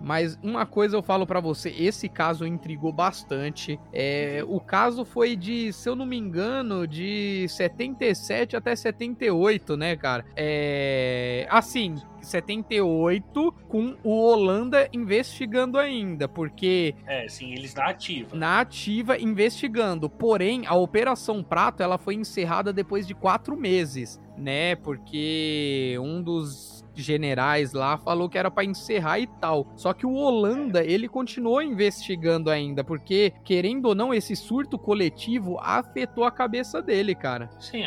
Mas uma coisa eu falo pra você, esse caso intrigou bastante. É, o caso foi de, se eu não me engano, de 77 até 78, né, cara? É, assim, 78 com o Holanda investigando ainda, porque É, sim, eles na ativa. na ativa investigando. Porém, a Operação Prato ela foi encerrada depois de quatro meses, né? Porque um dos generais lá falou que era pra encerrar e tal. Só que o Holanda ele continuou investigando ainda, porque querendo ou não esse surto coletivo afetou a cabeça dele, cara. Sim,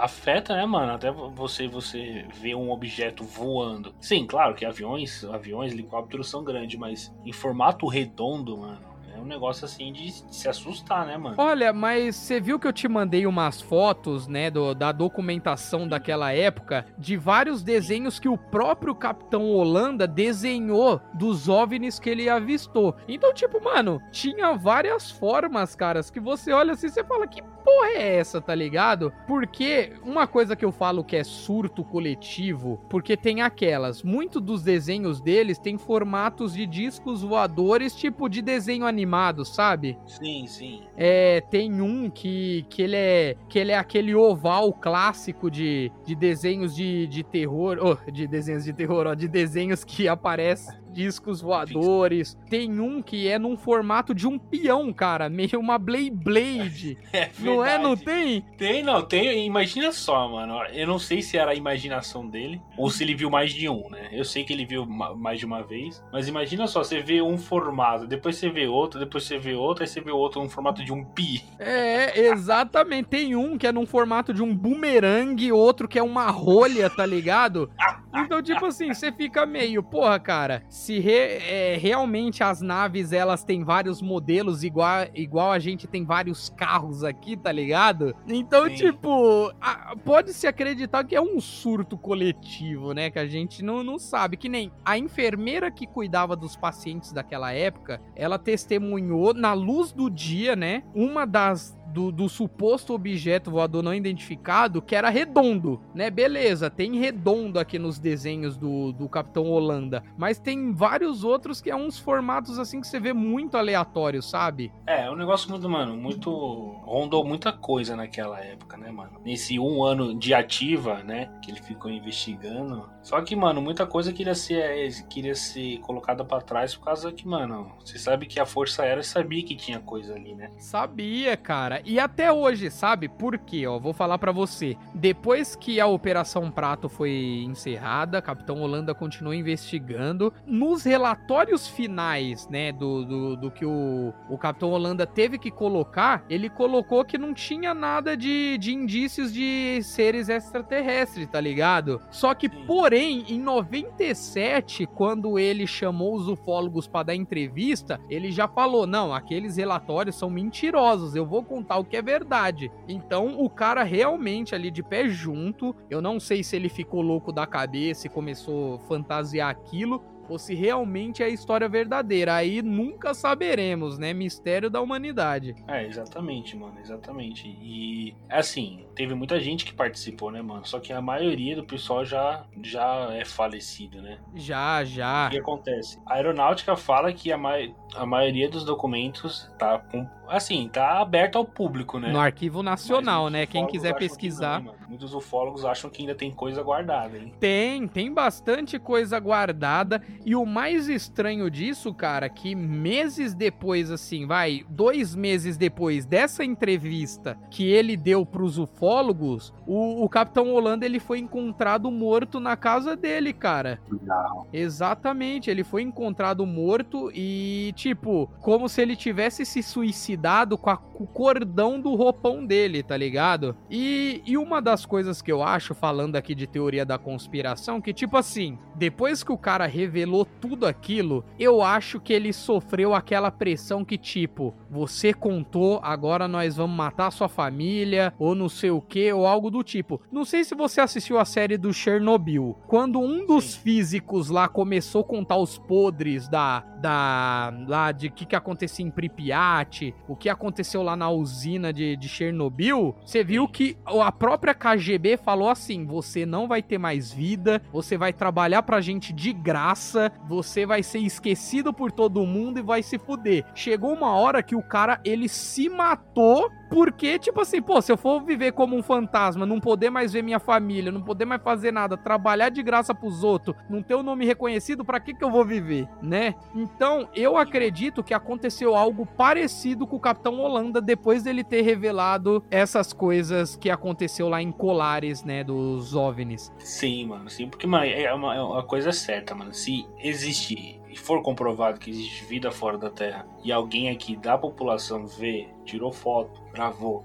afeta, né, mano? Até você você vê um objeto voando. Sim, claro que aviões, aviões, helicópteros são grandes, mas em formato redondo, mano, um negócio assim de se assustar, né, mano? Olha, mas você viu que eu te mandei umas fotos, né, do- da documentação daquela época, de vários desenhos que o próprio Capitão Holanda desenhou dos OVNIs que ele avistou. Então, tipo, mano, tinha várias formas, caras, que você olha assim e você fala, que porra é essa, tá ligado? Porque uma coisa que eu falo que é surto coletivo, porque tem aquelas, muito dos desenhos deles tem formatos de discos voadores, tipo de desenho animado sabe? Sim, sim. É, tem um que, que, ele é, que ele é aquele oval clássico de, de desenhos de, de terror. Oh, de desenhos de terror, ó, de desenhos que aparece discos voadores. Tem um que é num formato de um peão, cara. (laughs) Meio uma Blade Blade. (laughs) É não é? Não tem? Tem, não, tem. Imagina só, mano. Eu não sei se era a imaginação dele ou se ele viu mais de um, né? Eu sei que ele viu ma- mais de uma vez, mas imagina só, você vê um formato, depois você vê outro, depois você vê outro, aí você vê outro num formato de um pi. É, exatamente. Tem um que é num formato de um bumerangue, outro que é uma rolha, tá ligado? (laughs) Então, tipo assim, você fica meio, porra, cara, se re- é, realmente as naves elas têm vários modelos, igual, igual a gente tem vários carros aqui, tá ligado? Então, Sim. tipo, pode-se acreditar que é um surto coletivo, né? Que a gente não, não sabe. Que nem a enfermeira que cuidava dos pacientes daquela época, ela testemunhou na luz do dia, né? Uma das. Do, do suposto objeto voador não identificado, que era redondo, né? Beleza, tem redondo aqui nos desenhos do, do Capitão Holanda, mas tem vários outros que é uns formatos assim que você vê muito aleatório, sabe? É, é um negócio muito, mano, muito. Rondou muita coisa naquela época, né, mano? Nesse um ano de ativa, né? Que ele ficou investigando. Só que, mano, muita coisa queria ser, queria ser colocada pra trás por causa que, mano, você sabe que a Força Aérea sabia que tinha coisa ali, né? Sabia, cara. E até hoje, sabe? Por quê? Ó, vou falar pra você. Depois que a Operação Prato foi encerrada, Capitão Holanda continuou investigando. Nos relatórios finais, né, do, do, do que o, o Capitão Holanda teve que colocar, ele colocou que não tinha nada de, de indícios de seres extraterrestres, tá ligado? Só que, porém, em 97, quando ele chamou os ufólogos pra dar entrevista, ele já falou: não, aqueles relatórios são mentirosos, eu vou contar o que é verdade. Então, o cara realmente ali de pé junto, eu não sei se ele ficou louco da cabeça e começou a fantasiar aquilo. Ou se realmente é a história verdadeira. Aí nunca saberemos, né? Mistério da humanidade. É, exatamente, mano, exatamente. E assim, teve muita gente que participou, né, mano? Só que a maioria do pessoal já, já é falecido, né? Já, já. O que acontece? A aeronáutica fala que a, mai- a maioria dos documentos tá com. Assim, tá aberto ao público, né? No Arquivo Nacional, Mas né? Quem quiser que pesquisar. não, mano? Muitos ufólogos acham que ainda tem coisa guardada, hein? Tem, tem bastante coisa guardada. E o mais estranho disso, cara, que meses depois, assim, vai, dois meses depois dessa entrevista que ele deu pros ufólogos, o, o Capitão Holanda ele foi encontrado morto na casa dele, cara. Exatamente, ele foi encontrado morto e, tipo, como se ele tivesse se suicidado com, a- com o cordão do roupão dele, tá ligado? E, e uma das coisas que eu acho, falando aqui de teoria da conspiração, que, tipo assim, depois que o cara revelou tudo aquilo, eu acho que ele sofreu aquela pressão que, tipo, você contou, agora nós vamos matar sua família, ou não sei o que, ou algo do tipo. Não sei se você assistiu a série do Chernobyl. Quando um dos Sim. físicos lá começou a contar os podres da. da. lá de que, que acontecia em Pripyat, o que aconteceu lá na usina de, de Chernobyl, você viu que a própria KGB falou assim: você não vai ter mais vida, você vai trabalhar pra gente de graça, você vai ser esquecido por todo mundo e vai se fuder. Chegou uma hora que o cara ele se matou porque, tipo assim, pô, se eu for viver como um fantasma, não poder mais ver minha família, não poder mais fazer nada, trabalhar de graça pros outros, não ter o nome reconhecido, pra que que eu vou viver, né? Então, eu acredito que aconteceu algo parecido com o Capitão Holanda depois dele ter revelado essas coisas que aconteceu lá em Colares, né, dos OVNIs. Sim, mano, sim, porque, mano, é uma, é uma coisa certa, mano. Se existe e for comprovado que existe vida fora da Terra e alguém aqui da população vê, tirou foto, gravou,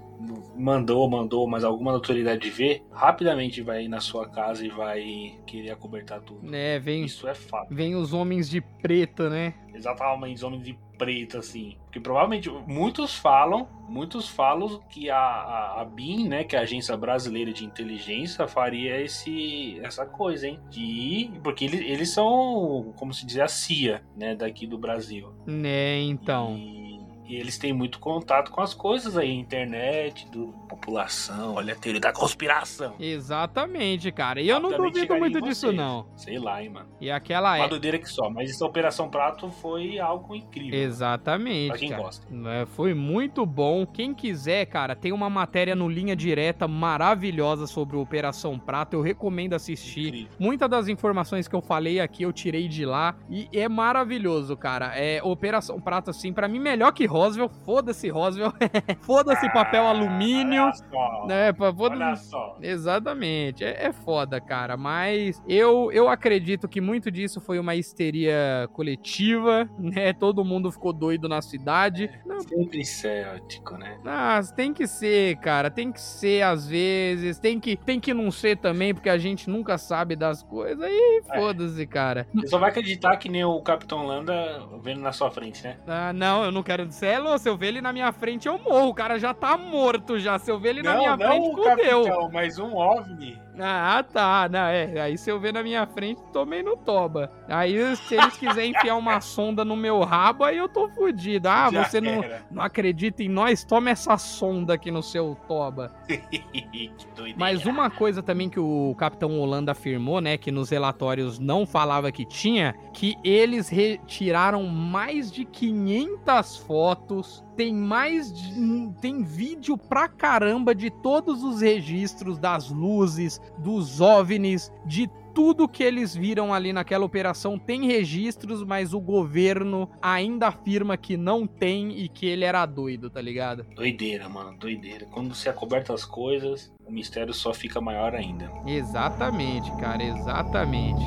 mandou, mandou, mas alguma autoridade vê, rapidamente vai ir na sua casa e vai querer acobertar tudo. Né, vem, Isso é fato. vem os homens de preto, né? Exatamente, homens de preto, assim. Porque provavelmente muitos falam, muitos falam que a, a, a BIM, né, que é a Agência Brasileira de Inteligência, faria esse, essa coisa, hein? De. Porque eles, eles são, como se diz, a CIA, né, daqui do Brasil. Né, então. E E eles têm muito contato com as coisas aí, internet, do população, olha a teoria da conspiração. Exatamente, cara. E eu não duvido muito disso, vocês. não. Sei lá, hein, mano. E aquela Uma é. doideira que só, mas essa Operação Prato foi algo incrível. Exatamente. Pra quem cara. gosta. É, foi muito bom. Quem quiser, cara, tem uma matéria no Linha Direta maravilhosa sobre o Operação Prato. Eu recomendo assistir. Incrível. Muitas das informações que eu falei aqui eu tirei de lá e é maravilhoso, cara. É Operação Prato, assim, pra mim melhor que Roswell. Foda-se Roswell. (laughs) Foda-se papel alumínio. Olha só. Né, Olha só. Exatamente, é, é foda, cara. Mas eu, eu acredito que muito disso foi uma histeria coletiva, né? Todo mundo ficou doido na cidade. Não, Sempre cético, né? mas tem que ser, cara. Tem que ser às vezes. Tem que, tem que não ser também, porque a gente nunca sabe das coisas. E É. foda-se, cara. Você só vai acreditar que nem o Capitão Landa vendo na sua frente, né? Ah, não, eu não quero louco, se eu ver ele na minha frente, eu morro. O cara já tá morto já. Se eu ver ele na minha frente, o fudeu. Capitão, mas um OVNI. Ah, tá. Não, é. Aí se eu ver na minha frente, tomei no toba. Aí se eles quiserem enfiar uma sonda no meu rabo, aí eu tô fudido. Ah, Já você não, era. não acredita em nós? Toma essa sonda aqui no seu toba. (laughs) que doideira. Mas uma coisa também que o Capitão Holanda afirmou, né, que nos relatórios não falava que tinha, que eles retiraram mais de 500 fotos, tem mais de, tem vídeo pra caramba de todos os registros das luzes, dos OVNIs, de tudo que eles viram ali naquela operação tem registros, mas o governo ainda afirma que não tem e que ele era doido, tá ligado? Doideira, mano, doideira. Quando se acoberta as coisas, o mistério só fica maior ainda. Exatamente, cara, exatamente.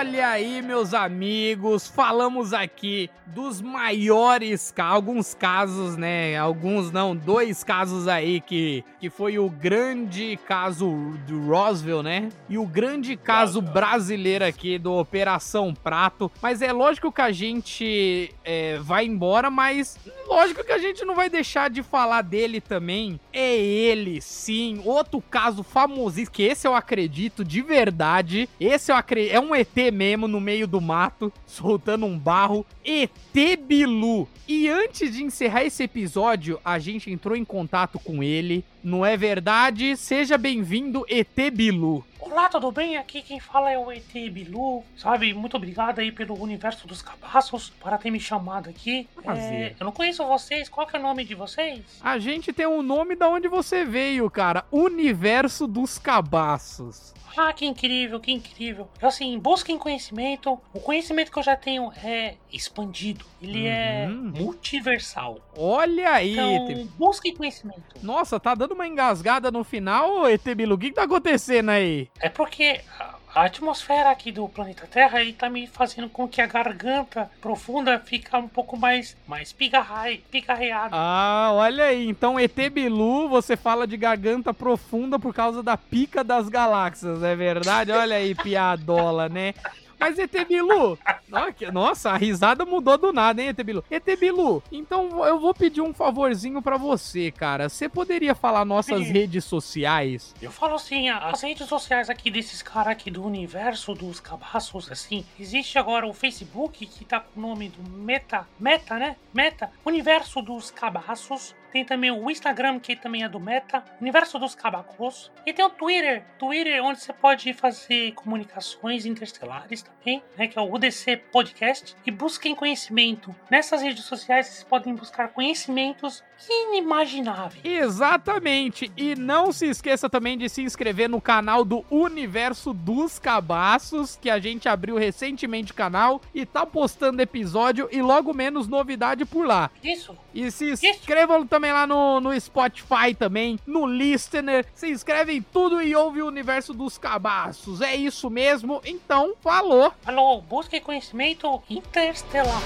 Olha aí, meus amigos, falamos aqui dos maiores, alguns casos, né? Alguns não, dois casos aí que, que foi o grande caso do Roswell, né? E o grande caso brasileiro aqui do Operação Prato. Mas é lógico que a gente é, vai embora, mas lógico que a gente não vai deixar de falar dele também. É ele, sim, outro caso famosíssimo, que esse eu acredito de verdade. Esse eu acredito, é um ET mesmo no meio do mato, soltando um barro. ET Bilu. E antes de encerrar esse episódio, a gente entrou em contato com ele. Não é verdade? Seja bem-vindo, ET Bilu. Olá, tudo bem? Aqui quem fala é o ET Bilu, sabe? Muito obrigado aí pelo universo dos cabaços para ter me chamado aqui. Prazer. É, eu não conheço vocês, qual que é o nome de vocês? A gente tem um nome da onde você veio, cara. Universo dos Cabaços. Ah, que incrível, que incrível. Assim, busquem conhecimento. O conhecimento que eu já tenho é expandido. Ele é Uhum. multiversal. Olha aí, Então, ET. busquem conhecimento. Nossa, tá dando uma engasgada no final, ET Bilu. O que, que tá acontecendo aí? É porque a- a atmosfera aqui do planeta Terra ele tá me fazendo com que a garganta profunda fica um pouco mais mais pigarrai, pigarreada. Ah, olha aí. Então, ET Bilu, você fala de garganta profunda por causa da pica das galáxias, é verdade? Olha aí, piadola, né? Mas ET Bilu, ó, que- nossa, a risada mudou do nada, hein, ET Bilu? ET Bilu, então eu vou pedir um favorzinho pra você, cara. Você poderia falar nossas Sim. redes sociais? Eu falo assim, as redes sociais aqui desses caras aqui do universo dos cabaços, assim, existe agora o Facebook que tá com o nome do Meta, Meta, né? Meta, Universo dos Cabaços. Tem também o Instagram, que também é do Meta, Universo dos Cabacos. E tem o Twitter, Twitter, onde você pode fazer comunicações interestelares também, né? Que é o UDC Podcast. E busquem conhecimento. Nessas redes sociais vocês podem buscar conhecimentos inimagináveis. Exatamente. E não se esqueça também de se inscrever no canal do Universo dos Cabaços, que a gente abriu recentemente o canal e tá postando episódio e logo menos novidade por lá. Isso. E se inscrevam também lá no, no Spotify também, no Listener. Se inscreve em tudo e ouve o Universo dos Cabaços. É isso mesmo. Então, falou. Alô, busque conhecimento interestelar.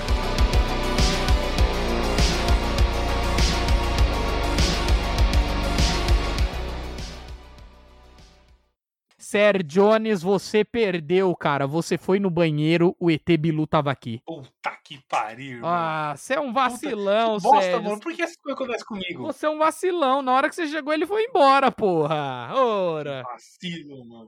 Ser Jones, você perdeu, cara. Você foi no banheiro, o ET Bilu tava aqui. Puta que pariu, irmão. Ah, você é um vacilão, que bosta, mano. Por que essas coisas acontecem comigo? Você é um vacilão. Na hora que você chegou, ele foi embora, porra. Ora. Vacilo, mano.